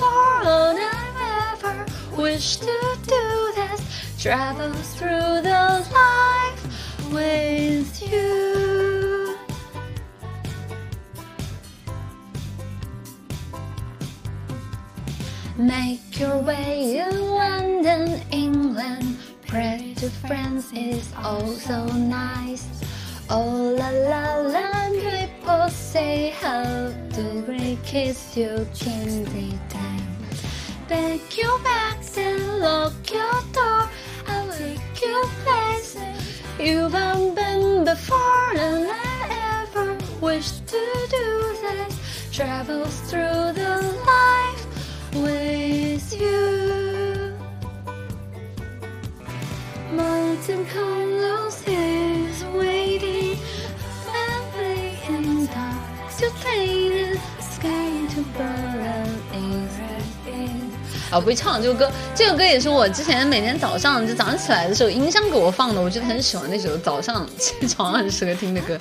before and I ever wish to do this. Travel through the life with you. Make your way in London, England. Pray to friends is also nice. Oh la la la, people say how to great kiss you can Pack your bags and lock your door. I'll take you places you haven't been before, and I ever wish to do this. Travels through the life with you. Monte Carlo's is waiting, family in dark to paint sky to burn. 啊，不会唱这首歌，这首歌也是我之前每天早上就早上起来的时候音箱给我放的，我觉得很喜欢那首早上起床很适合听的歌。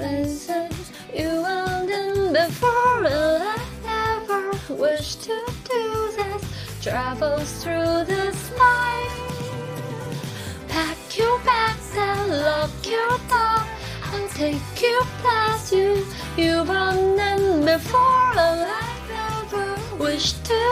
Listen, you want them before I ever wish to do this. Travel through this life. Pack your bags and lock your door. I'll take you past you. You've run them before and I never wish to